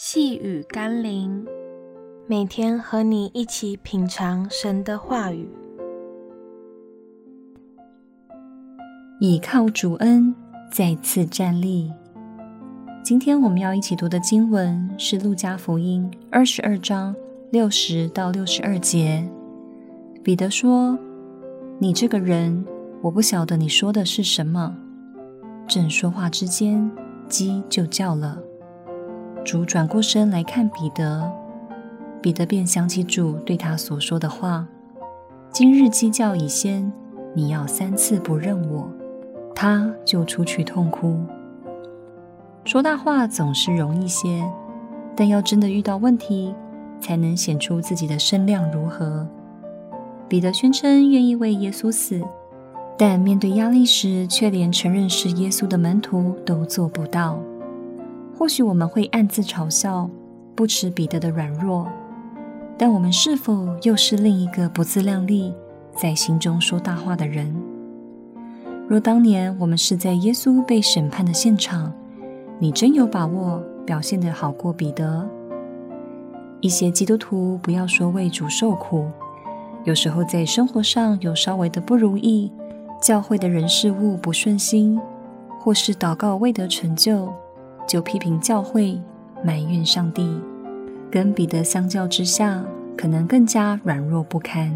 细雨甘霖，每天和你一起品尝神的话语，倚靠主恩，再次站立。今天我们要一起读的经文是《路加福音》二十二章六十到六十二节。彼得说：“你这个人，我不晓得你说的是什么。”正说话之间，鸡就叫了。主转过身来看彼得，彼得便想起主对他所说的话：“今日鸡叫已先，你要三次不认我。”他就出去痛哭。说大话总是容易些，但要真的遇到问题，才能显出自己的身量如何。彼得宣称愿意为耶稣死，但面对压力时，却连承认是耶稣的门徒都做不到。或许我们会暗自嘲笑、不耻彼得的软弱，但我们是否又是另一个不自量力、在心中说大话的人？若当年我们是在耶稣被审判的现场，你真有把握表现得好过彼得？一些基督徒不要说为主受苦，有时候在生活上有稍微的不如意，教会的人事物不顺心，或是祷告未得成就。就批评教会，埋怨上帝，跟彼得相较之下，可能更加软弱不堪。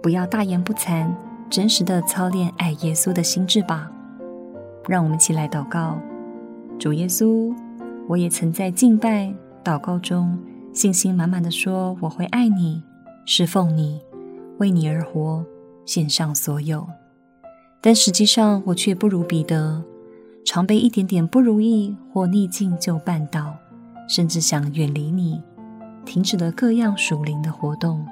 不要大言不惭，真实的操练爱耶稣的心志吧。让我们一起来祷告：主耶稣，我也曾在敬拜祷告中，信心满满的说我会爱你，侍奉你，为你而活，献上所有。但实际上，我却不如彼得。常被一点点不如意或逆境就绊倒，甚至想远离你，停止了各样属灵的活动。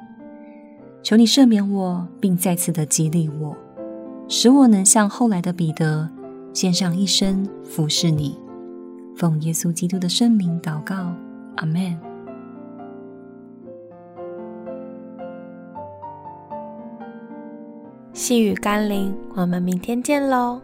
求你赦免我，并再次的激励我，使我能像后来的彼得，献上一生服侍你。奉耶稣基督的圣名祷告，阿门。细雨甘霖，我们明天见喽。